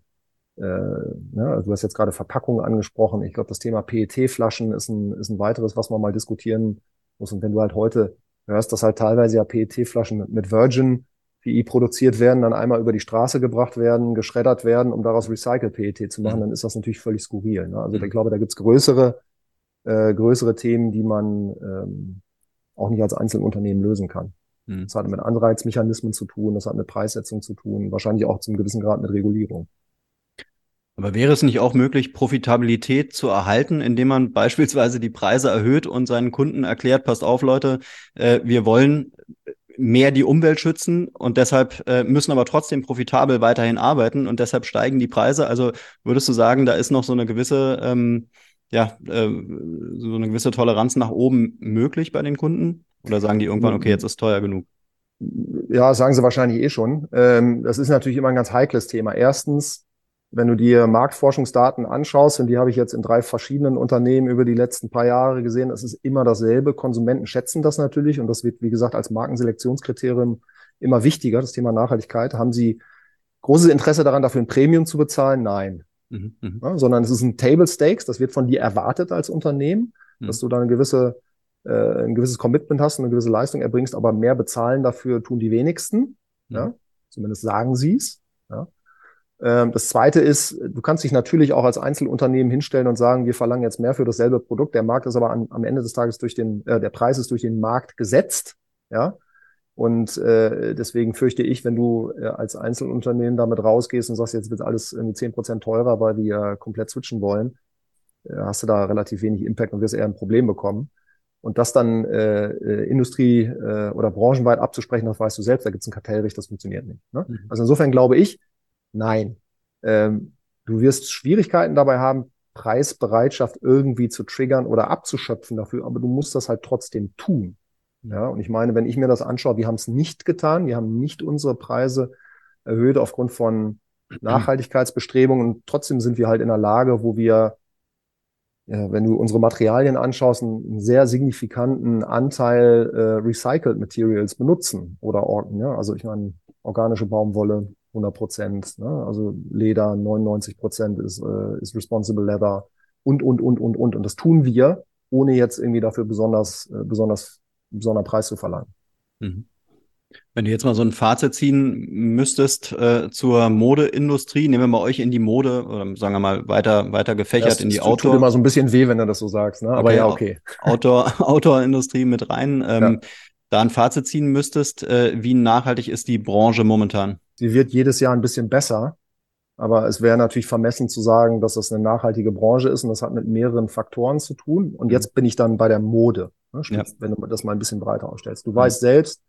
äh, ne, du hast jetzt gerade Verpackungen angesprochen. Ich glaube, das Thema PET-Flaschen ist ein, ist ein weiteres, was man mal diskutieren muss. Und wenn du halt heute hörst, dass halt teilweise ja PET-Flaschen mit Virgin PI produziert werden, dann einmal über die Straße gebracht werden, geschreddert werden, um daraus Recycle PET zu machen, mhm. dann ist das natürlich völlig skurril. Ne? Also mhm. ich glaube, da gibt's größere, äh, größere Themen, die man ähm, auch nicht als Einzelunternehmen lösen kann. Mhm. Das hat mit Anreizmechanismen zu tun, das hat mit Preissetzung zu tun, wahrscheinlich auch zum gewissen Grad mit Regulierung. Aber wäre es nicht auch möglich, Profitabilität zu erhalten, indem man *laughs* beispielsweise die Preise erhöht und seinen Kunden erklärt, passt auf, Leute, äh, wir wollen mehr die Umwelt schützen und deshalb äh, müssen aber trotzdem profitabel weiterhin arbeiten und deshalb steigen die Preise. Also würdest du sagen, da ist noch so eine gewisse, ähm, ja, äh, so eine gewisse Toleranz nach oben möglich bei den Kunden? Oder sagen die irgendwann, okay, jetzt ist teuer genug? Ja, sagen sie wahrscheinlich eh schon. Ähm, das ist natürlich immer ein ganz heikles Thema. Erstens, wenn du dir Marktforschungsdaten anschaust, und die habe ich jetzt in drei verschiedenen Unternehmen über die letzten paar Jahre gesehen, es ist immer dasselbe. Konsumenten schätzen das natürlich und das wird, wie gesagt, als Markenselektionskriterium immer wichtiger, das Thema Nachhaltigkeit. Haben sie großes Interesse daran, dafür ein Premium zu bezahlen? Nein. Mhm, mhm. ja, sondern es ist ein Table Stakes, das wird von dir erwartet als Unternehmen, mhm. dass du da eine gewisse, äh, ein gewisses Commitment hast und eine gewisse Leistung erbringst, aber mehr bezahlen dafür tun die wenigsten. Mhm. Ja? Zumindest sagen sie es. Ja? Ähm, das zweite ist, du kannst dich natürlich auch als Einzelunternehmen hinstellen und sagen, wir verlangen jetzt mehr für dasselbe Produkt. Der Markt ist aber an, am Ende des Tages durch den, äh, der Preis ist durch den Markt gesetzt. Ja. Und äh, deswegen fürchte ich, wenn du äh, als Einzelunternehmen damit rausgehst und sagst, jetzt wird alles irgendwie zehn Prozent teurer, weil wir komplett switchen wollen, äh, hast du da relativ wenig Impact und wirst eher ein Problem bekommen. Und das dann äh, äh, Industrie äh, oder branchenweit abzusprechen, das weißt du selbst, da gibt es ein Kartellrecht, das funktioniert nicht. Ne? Mhm. Also insofern glaube ich, nein. Ähm, du wirst Schwierigkeiten dabei haben, Preisbereitschaft irgendwie zu triggern oder abzuschöpfen dafür, aber du musst das halt trotzdem tun. Ja, und ich meine, wenn ich mir das anschaue, wir haben es nicht getan, wir haben nicht unsere Preise erhöht aufgrund von *clears throat* Nachhaltigkeitsbestrebungen und trotzdem sind wir halt in der Lage, wo wir wenn du unsere Materialien anschaust, einen, sehr signifikanten Anteil äh, Recycled Materials benutzen oder. Ja? Also ich meine, organische Baumwolle 100 Prozent, ne? also Leder 99 Prozent ist, äh, ist Responsible Leather und, und, und, und, und. Und das tun wir, ohne jetzt irgendwie dafür besonders, äh, besonders, besonderen Preis zu verlangen. Mhm. Wenn du jetzt mal so ein Fazit ziehen müsstest äh, zur Modeindustrie, nehmen wir mal euch in die Mode oder sagen wir mal weiter, weiter gefächert das, in die das Outdoor. Tut immer so ein bisschen weh, wenn du das so sagst, ne? aber okay, ja, okay. *laughs* Outdoor, Outdoor-Industrie mit rein. Ähm, ja. Da ein Fazit ziehen müsstest, äh, wie nachhaltig ist die Branche momentan? Sie wird jedes Jahr ein bisschen besser, aber es wäre natürlich vermessen zu sagen, dass das eine nachhaltige Branche ist und das hat mit mehreren Faktoren zu tun. Und mhm. jetzt bin ich dann bei der Mode, ne? ja. wenn du das mal ein bisschen breiter ausstellst. Du mhm. weißt selbst,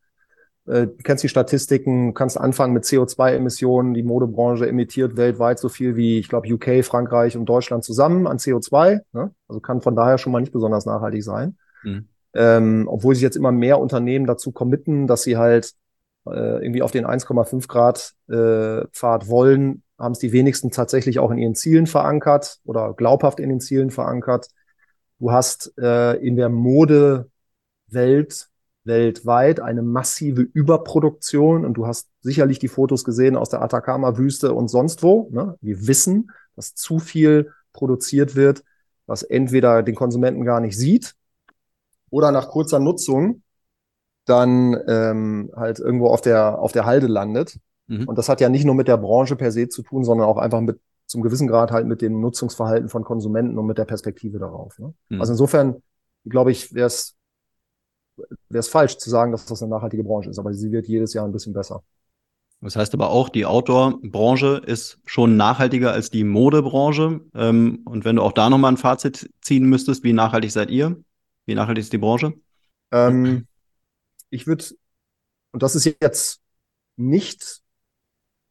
äh, du kennst die Statistiken, kannst anfangen mit CO2-Emissionen. Die Modebranche emittiert weltweit so viel wie, ich glaube, UK, Frankreich und Deutschland zusammen an CO2. Ne? Also kann von daher schon mal nicht besonders nachhaltig sein. Mhm. Ähm, obwohl sich jetzt immer mehr Unternehmen dazu committen, dass sie halt äh, irgendwie auf den 1,5 Grad äh, Pfad wollen, haben es die wenigsten tatsächlich auch in ihren Zielen verankert oder glaubhaft in den Zielen verankert. Du hast äh, in der Modewelt weltweit eine massive Überproduktion und du hast sicherlich die Fotos gesehen aus der Atacama-Wüste und sonst wo. Ne? Wir wissen, dass zu viel produziert wird, was entweder den Konsumenten gar nicht sieht oder nach kurzer Nutzung dann ähm, halt irgendwo auf der, auf der Halde landet. Mhm. Und das hat ja nicht nur mit der Branche per se zu tun, sondern auch einfach mit zum gewissen Grad halt mit dem Nutzungsverhalten von Konsumenten und mit der Perspektive darauf. Ne? Mhm. Also insofern, glaube ich, wäre es wäre es falsch zu sagen, dass das eine nachhaltige Branche ist, aber sie wird jedes Jahr ein bisschen besser. Das heißt aber auch, die Outdoor-Branche ist schon nachhaltiger als die Modebranche. Ähm, und wenn du auch da nochmal ein Fazit ziehen müsstest, wie nachhaltig seid ihr? Wie nachhaltig ist die Branche? Ähm, ich würde, und das ist jetzt nicht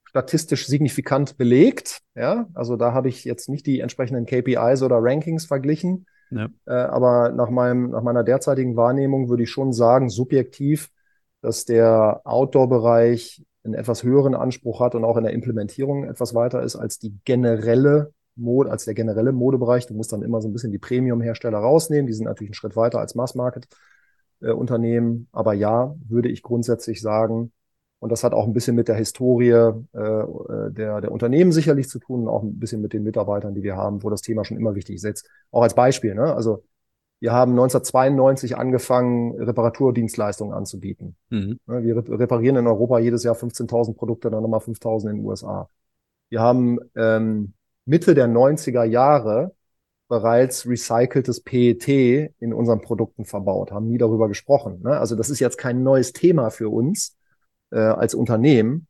statistisch signifikant belegt, ja, also da habe ich jetzt nicht die entsprechenden KPIs oder Rankings verglichen. Ja. Äh, aber nach, meinem, nach meiner derzeitigen Wahrnehmung würde ich schon sagen, subjektiv, dass der Outdoor-Bereich einen etwas höheren Anspruch hat und auch in der Implementierung etwas weiter ist als die generelle Mode, als der generelle Modebereich. Du musst dann immer so ein bisschen die Premium-Hersteller rausnehmen. Die sind natürlich einen Schritt weiter als Mass-Market-Unternehmen. Äh, aber ja, würde ich grundsätzlich sagen, und das hat auch ein bisschen mit der Historie äh, äh, der, der Unternehmen sicherlich zu tun und auch ein bisschen mit den Mitarbeitern, die wir haben, wo das Thema schon immer wichtig ist. Jetzt auch als Beispiel, ne? Also wir haben 1992 angefangen, Reparaturdienstleistungen anzubieten. Mhm. Ne, wir reparieren in Europa jedes Jahr 15.000 Produkte, dann nochmal 5.000 in den USA. Wir haben ähm, Mitte der 90er Jahre bereits recyceltes PET in unseren Produkten verbaut, haben nie darüber gesprochen. Ne? Also das ist jetzt kein neues Thema für uns, äh, als Unternehmen.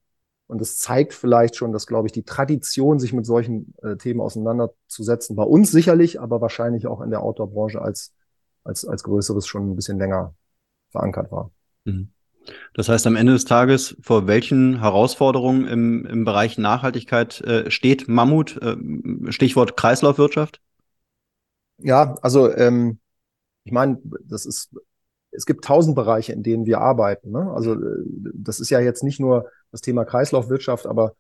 Und das zeigt vielleicht schon, dass, glaube ich, die Tradition, sich mit solchen äh, Themen auseinanderzusetzen, bei uns sicherlich, aber wahrscheinlich auch in der Outdoor-Branche als, als, als größeres schon ein bisschen länger verankert war. Mhm. Das heißt, am Ende des Tages, vor welchen Herausforderungen im, im Bereich Nachhaltigkeit äh, steht Mammut? Äh, Stichwort Kreislaufwirtschaft? Ja, also ähm, ich meine, das ist es gibt tausend Bereiche, in denen wir arbeiten. Ne? Also äh, das ist ja jetzt nicht nur das Thema Kreislaufwirtschaft, aber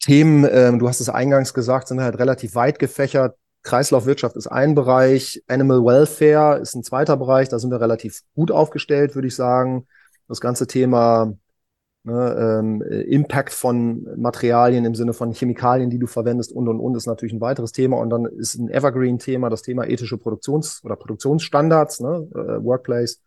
Themen, äh, du hast es eingangs gesagt, sind halt relativ weit gefächert. Kreislaufwirtschaft ist ein Bereich, Animal Welfare ist ein zweiter Bereich, da sind wir relativ gut aufgestellt, würde ich sagen. Das ganze Thema Ne, ähm, Impact von Materialien im Sinne von Chemikalien, die du verwendest und und und ist natürlich ein weiteres Thema. Und dann ist ein Evergreen-Thema das Thema ethische Produktions- oder Produktionsstandards, ne, äh, Workplace,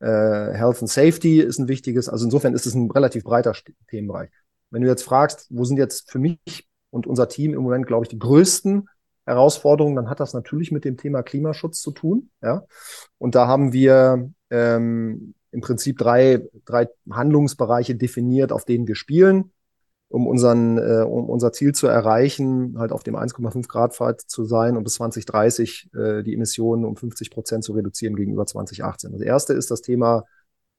äh, Health and Safety ist ein wichtiges. Also insofern ist es ein relativ breiter Themenbereich. Wenn du jetzt fragst, wo sind jetzt für mich und unser Team im Moment, glaube ich, die größten Herausforderungen, dann hat das natürlich mit dem Thema Klimaschutz zu tun. Ja? Und da haben wir ähm, im Prinzip drei, drei Handlungsbereiche definiert, auf denen wir spielen, um, unseren, äh, um unser Ziel zu erreichen, halt auf dem 1,5 Grad Pfad zu sein und bis 2030 äh, die Emissionen um 50 Prozent zu reduzieren gegenüber 2018. Das erste ist das Thema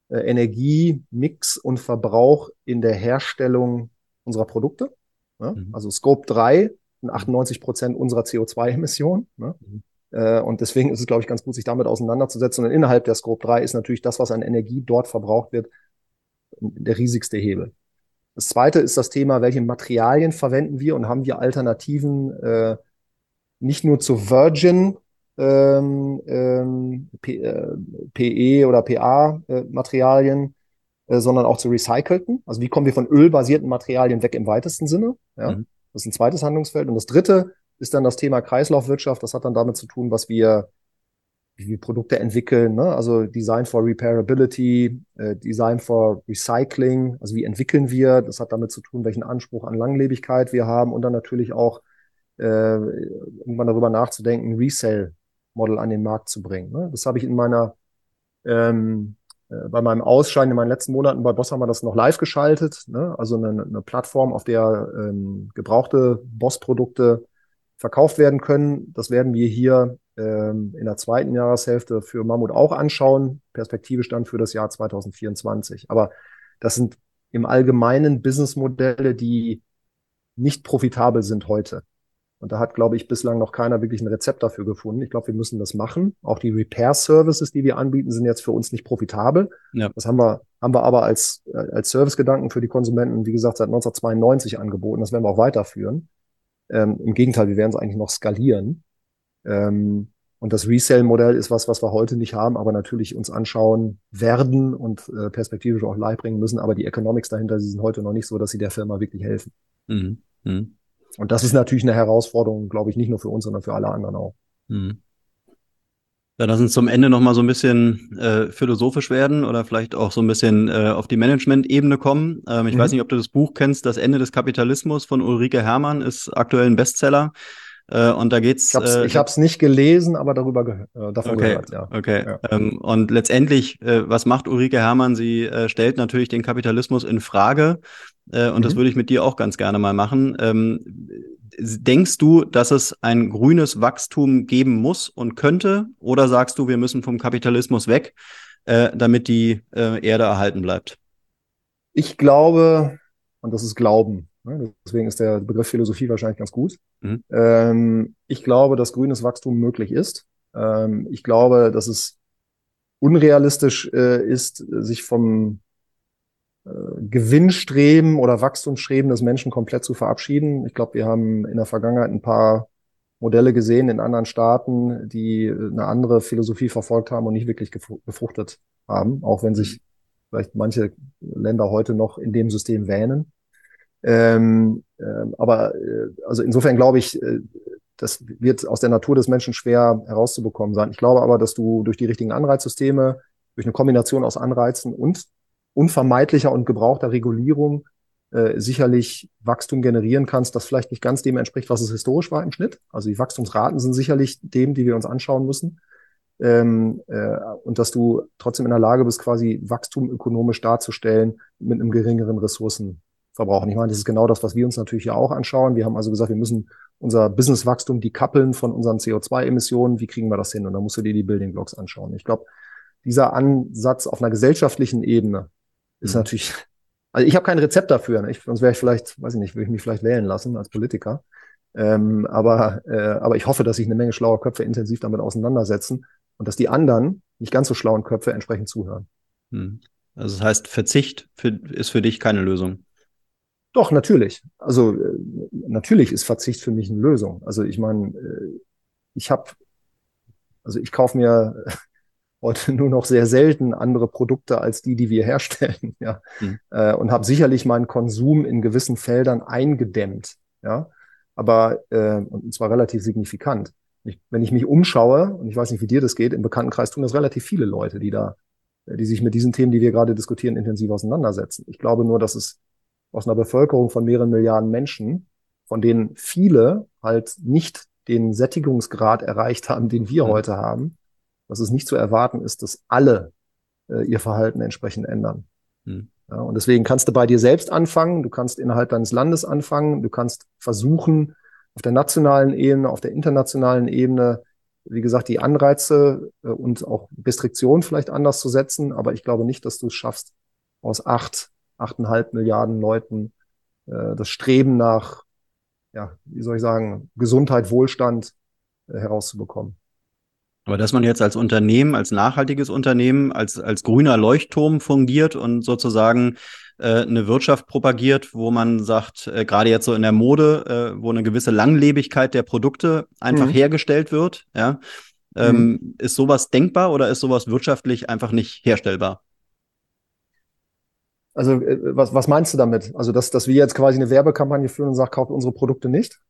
äh, Energie, Mix und Verbrauch in der Herstellung unserer Produkte. Ne? Mhm. Also Scope 3 sind 98 Prozent unserer CO2-Emissionen. Ne? Mhm. Äh, und deswegen ist es, glaube ich, ganz gut, sich damit auseinanderzusetzen. Und innerhalb der Scope 3 ist natürlich das, was an Energie dort verbraucht wird, der riesigste Hebel. Das zweite ist das Thema, welche Materialien verwenden wir und haben wir Alternativen äh, nicht nur zu Virgin ähm, ähm, PE äh, oder PA-Materialien, äh, äh, sondern auch zu recycelten. Also wie kommen wir von ölbasierten Materialien weg im weitesten Sinne? Ja? Mhm. Das ist ein zweites Handlungsfeld. Und das dritte ist dann das Thema Kreislaufwirtschaft. Das hat dann damit zu tun, was wir, wie wir Produkte entwickeln. Ne? Also Design for Repairability, äh, Design for Recycling. Also wie entwickeln wir? Das hat damit zu tun, welchen Anspruch an Langlebigkeit wir haben und dann natürlich auch äh, irgendwann darüber nachzudenken, Resale-Model an den Markt zu bringen. Ne? Das habe ich in meiner ähm, äh, bei meinem Ausscheiden in meinen letzten Monaten bei Boss haben wir das noch live geschaltet. Ne? Also eine, eine Plattform, auf der ähm, gebrauchte Boss-Produkte verkauft werden können. Das werden wir hier ähm, in der zweiten Jahreshälfte für Mammut auch anschauen. Perspektivisch dann für das Jahr 2024. Aber das sind im Allgemeinen Businessmodelle, die nicht profitabel sind heute. Und da hat, glaube ich, bislang noch keiner wirklich ein Rezept dafür gefunden. Ich glaube, wir müssen das machen. Auch die Repair-Services, die wir anbieten, sind jetzt für uns nicht profitabel. Ja. Das haben wir, haben wir aber als, als Servicegedanken für die Konsumenten, wie gesagt, seit 1992 angeboten. Das werden wir auch weiterführen. Ähm, Im Gegenteil, wir werden es eigentlich noch skalieren. Ähm, und das Resale-Modell ist was, was wir heute nicht haben, aber natürlich uns anschauen werden und äh, perspektivisch auch live bringen müssen. Aber die Economics dahinter, sie sind heute noch nicht so, dass sie der Firma wirklich helfen. Mhm. Mhm. Und das ist natürlich eine Herausforderung, glaube ich, nicht nur für uns, sondern für alle anderen auch. Mhm. Ja, lass uns zum Ende noch mal so ein bisschen äh, philosophisch werden oder vielleicht auch so ein bisschen äh, auf die Management-Ebene kommen. Ähm, ich mhm. weiß nicht, ob du das Buch kennst, Das Ende des Kapitalismus von Ulrike Herrmann ist aktuell ein Bestseller. Äh, und da geht's. Ich habe es äh, nicht gelesen, aber darüber gehört, äh, davon okay, gehört, ja. Okay. Ja. Ähm, und letztendlich, äh, was macht Ulrike Herrmann? Sie äh, stellt natürlich den Kapitalismus in Frage. Und mhm. das würde ich mit dir auch ganz gerne mal machen. Ähm, Denkst du, dass es ein grünes Wachstum geben muss und könnte? Oder sagst du, wir müssen vom Kapitalismus weg, äh, damit die äh, Erde erhalten bleibt? Ich glaube, und das ist Glauben, ne? deswegen ist der Begriff Philosophie wahrscheinlich ganz gut. Mhm. Ähm, ich glaube, dass grünes Wachstum möglich ist. Ähm, ich glaube, dass es unrealistisch äh, ist, sich vom Gewinnstreben oder Wachstumsstreben des Menschen komplett zu verabschieden. Ich glaube, wir haben in der Vergangenheit ein paar Modelle gesehen in anderen Staaten, die eine andere Philosophie verfolgt haben und nicht wirklich befruchtet haben, auch wenn sich vielleicht manche Länder heute noch in dem System wähnen. Ähm, äh, aber äh, also insofern glaube ich, äh, das wird aus der Natur des Menschen schwer herauszubekommen sein. Ich glaube aber, dass du durch die richtigen Anreizsysteme, durch eine Kombination aus Anreizen und unvermeidlicher und gebrauchter Regulierung äh, sicherlich Wachstum generieren kannst, das vielleicht nicht ganz dem entspricht, was es historisch war im Schnitt. Also die Wachstumsraten sind sicherlich dem, die wir uns anschauen müssen. Ähm, äh, und dass du trotzdem in der Lage bist, quasi Wachstum ökonomisch darzustellen mit einem geringeren Ressourcenverbrauch. Ich meine, das ist genau das, was wir uns natürlich ja auch anschauen. Wir haben also gesagt, wir müssen unser Businesswachstum dekoppeln von unseren CO2-Emissionen. Wie kriegen wir das hin? Und da musst du dir die Building Blocks anschauen. Ich glaube, dieser Ansatz auf einer gesellschaftlichen Ebene, ist mhm. natürlich, also ich habe kein Rezept dafür. Ne? Ich, sonst wäre ich vielleicht, weiß ich nicht, würde ich mich vielleicht wählen lassen als Politiker. Ähm, aber, äh, aber ich hoffe, dass sich eine Menge schlauer Köpfe intensiv damit auseinandersetzen und dass die anderen, nicht ganz so schlauen Köpfe, entsprechend zuhören. Mhm. Also das heißt, Verzicht für, ist für dich keine Lösung. Doch, natürlich. Also äh, natürlich ist Verzicht für mich eine Lösung. Also ich meine, äh, ich habe, also ich kaufe mir heute nur noch sehr selten andere Produkte als die, die wir herstellen, *laughs* ja. Mhm. Äh, und habe sicherlich meinen Konsum in gewissen Feldern eingedämmt, ja. Aber äh, und zwar relativ signifikant. Ich, wenn ich mich umschaue, und ich weiß nicht, wie dir das geht, im Bekanntenkreis tun das relativ viele Leute, die da, die sich mit diesen Themen, die wir gerade diskutieren, intensiv auseinandersetzen. Ich glaube nur, dass es aus einer Bevölkerung von mehreren Milliarden Menschen, von denen viele halt nicht den Sättigungsgrad erreicht haben, den wir mhm. heute haben, dass es nicht zu erwarten ist, dass alle äh, ihr Verhalten entsprechend ändern. Mhm. Ja, und deswegen kannst du bei dir selbst anfangen, du kannst innerhalb deines Landes anfangen, du kannst versuchen, auf der nationalen Ebene, auf der internationalen Ebene, wie gesagt, die Anreize äh, und auch Restriktionen vielleicht anders zu setzen. Aber ich glaube nicht, dass du es schaffst, aus acht, achteinhalb Milliarden Leuten äh, das Streben nach, ja, wie soll ich sagen, Gesundheit, Wohlstand äh, herauszubekommen. Aber dass man jetzt als Unternehmen, als nachhaltiges Unternehmen, als, als grüner Leuchtturm fungiert und sozusagen äh, eine Wirtschaft propagiert, wo man sagt, äh, gerade jetzt so in der Mode, äh, wo eine gewisse Langlebigkeit der Produkte einfach mhm. hergestellt wird, ja, ähm, mhm. ist sowas denkbar oder ist sowas wirtschaftlich einfach nicht herstellbar? Also, äh, was, was meinst du damit? Also, dass, dass wir jetzt quasi eine Werbekampagne führen und sagen, kauft unsere Produkte nicht?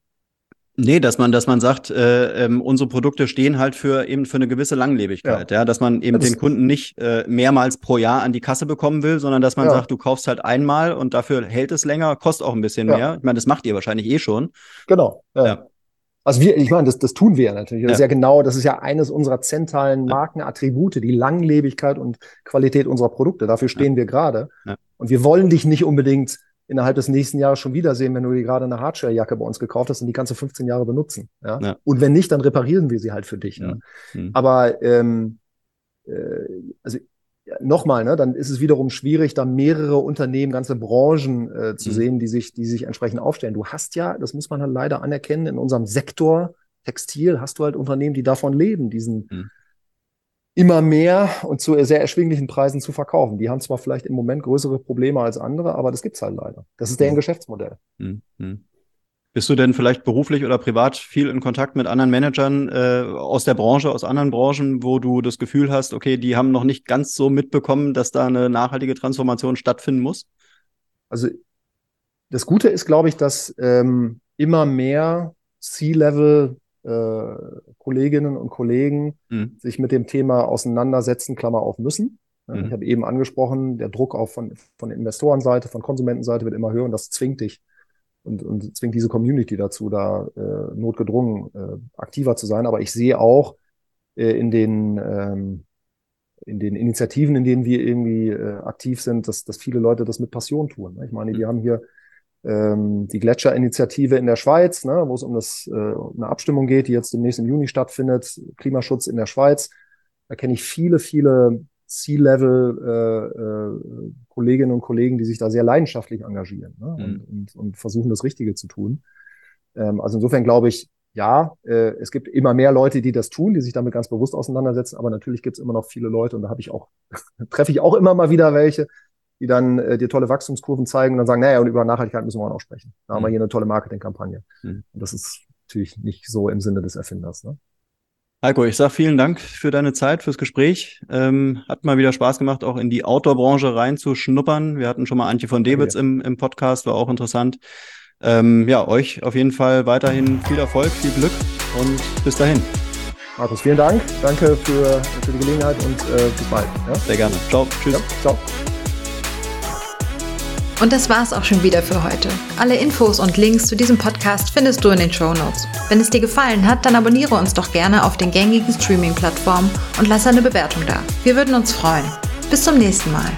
Nee, dass man, dass man sagt, äh, ähm, unsere Produkte stehen halt für eben für eine gewisse Langlebigkeit, ja, ja dass man eben das den Kunden nicht äh, mehrmals pro Jahr an die Kasse bekommen will, sondern dass man ja. sagt, du kaufst halt einmal und dafür hält es länger, kostet auch ein bisschen ja. mehr. Ich meine, das macht ihr wahrscheinlich eh schon. Genau. Ja. Also wir, ich meine, das, das tun wir ja natürlich. Das ist ja genau, das ist ja eines unserer zentralen Markenattribute, die Langlebigkeit und Qualität unserer Produkte. Dafür stehen wir gerade. Und wir wollen dich nicht unbedingt innerhalb des nächsten Jahres schon wiedersehen, wenn du dir gerade eine Hardshell-Jacke bei uns gekauft hast und die kannst du 15 Jahre benutzen. Ja? ja. Und wenn nicht, dann reparieren wir sie halt für dich. Ja. Mhm. Aber ähm, äh, also nochmal, ne, dann ist es wiederum schwierig, da mehrere Unternehmen, ganze Branchen äh, zu mhm. sehen, die sich, die sich entsprechend aufstellen. Du hast ja, das muss man halt leider anerkennen, in unserem Sektor Textil hast du halt Unternehmen, die davon leben, diesen mhm immer mehr und zu sehr erschwinglichen Preisen zu verkaufen. Die haben zwar vielleicht im Moment größere Probleme als andere, aber das gibt's halt leider. Das ist deren mhm. Geschäftsmodell. Mhm. Bist du denn vielleicht beruflich oder privat viel in Kontakt mit anderen Managern äh, aus der Branche, aus anderen Branchen, wo du das Gefühl hast, okay, die haben noch nicht ganz so mitbekommen, dass da eine nachhaltige Transformation stattfinden muss? Also das Gute ist, glaube ich, dass ähm, immer mehr C-Level äh, Kolleginnen und Kollegen mhm. sich mit dem Thema auseinandersetzen, Klammer auf müssen. Mhm. Ich habe eben angesprochen, der Druck auch von, von Investorenseite, von Konsumentenseite wird immer höher und das zwingt dich und, und zwingt diese Community dazu, da äh, notgedrungen äh, aktiver zu sein. Aber ich sehe auch äh, in den ähm, in den Initiativen, in denen wir irgendwie äh, aktiv sind, dass, dass viele Leute das mit Passion tun. Ich meine, die mhm. haben hier ähm, die Gletscherinitiative in der Schweiz, ne, wo es um das, äh, eine Abstimmung geht, die jetzt demnächst im Juni stattfindet, Klimaschutz in der Schweiz. Da kenne ich viele, viele C-Level äh, äh, und Kollegen, die sich da sehr leidenschaftlich engagieren ne, mhm. und, und, und versuchen, das Richtige zu tun. Ähm, also insofern glaube ich, ja, äh, es gibt immer mehr Leute, die das tun, die sich damit ganz bewusst auseinandersetzen, aber natürlich gibt es immer noch viele Leute und da habe ich auch, *laughs* treffe ich auch immer mal wieder welche, die dann äh, dir tolle Wachstumskurven zeigen und dann sagen, naja, und über Nachhaltigkeit müssen wir auch sprechen. Da mhm. haben wir mhm. hier eine tolle Marketingkampagne. Mhm. Und das ist natürlich nicht so im Sinne des Erfinders. Ne? Heiko, ich sage vielen Dank für deine Zeit, fürs Gespräch. Ähm, hat mal wieder Spaß gemacht, auch in die Outdoor-Branche reinzuschnuppern. Wir hatten schon mal Antje von Debitz im, im Podcast, war auch interessant. Ähm, ja, euch auf jeden Fall weiterhin viel Erfolg, viel Glück und bis dahin. Markus, vielen Dank. Danke für, für die Gelegenheit und äh, bis bald. Ja? Sehr gerne. Ciao. Tschüss. Ja, ciao. Und das war's auch schon wieder für heute. Alle Infos und Links zu diesem Podcast findest du in den Show Notes. Wenn es dir gefallen hat, dann abonniere uns doch gerne auf den gängigen Streaming-Plattformen und lasse eine Bewertung da. Wir würden uns freuen. Bis zum nächsten Mal.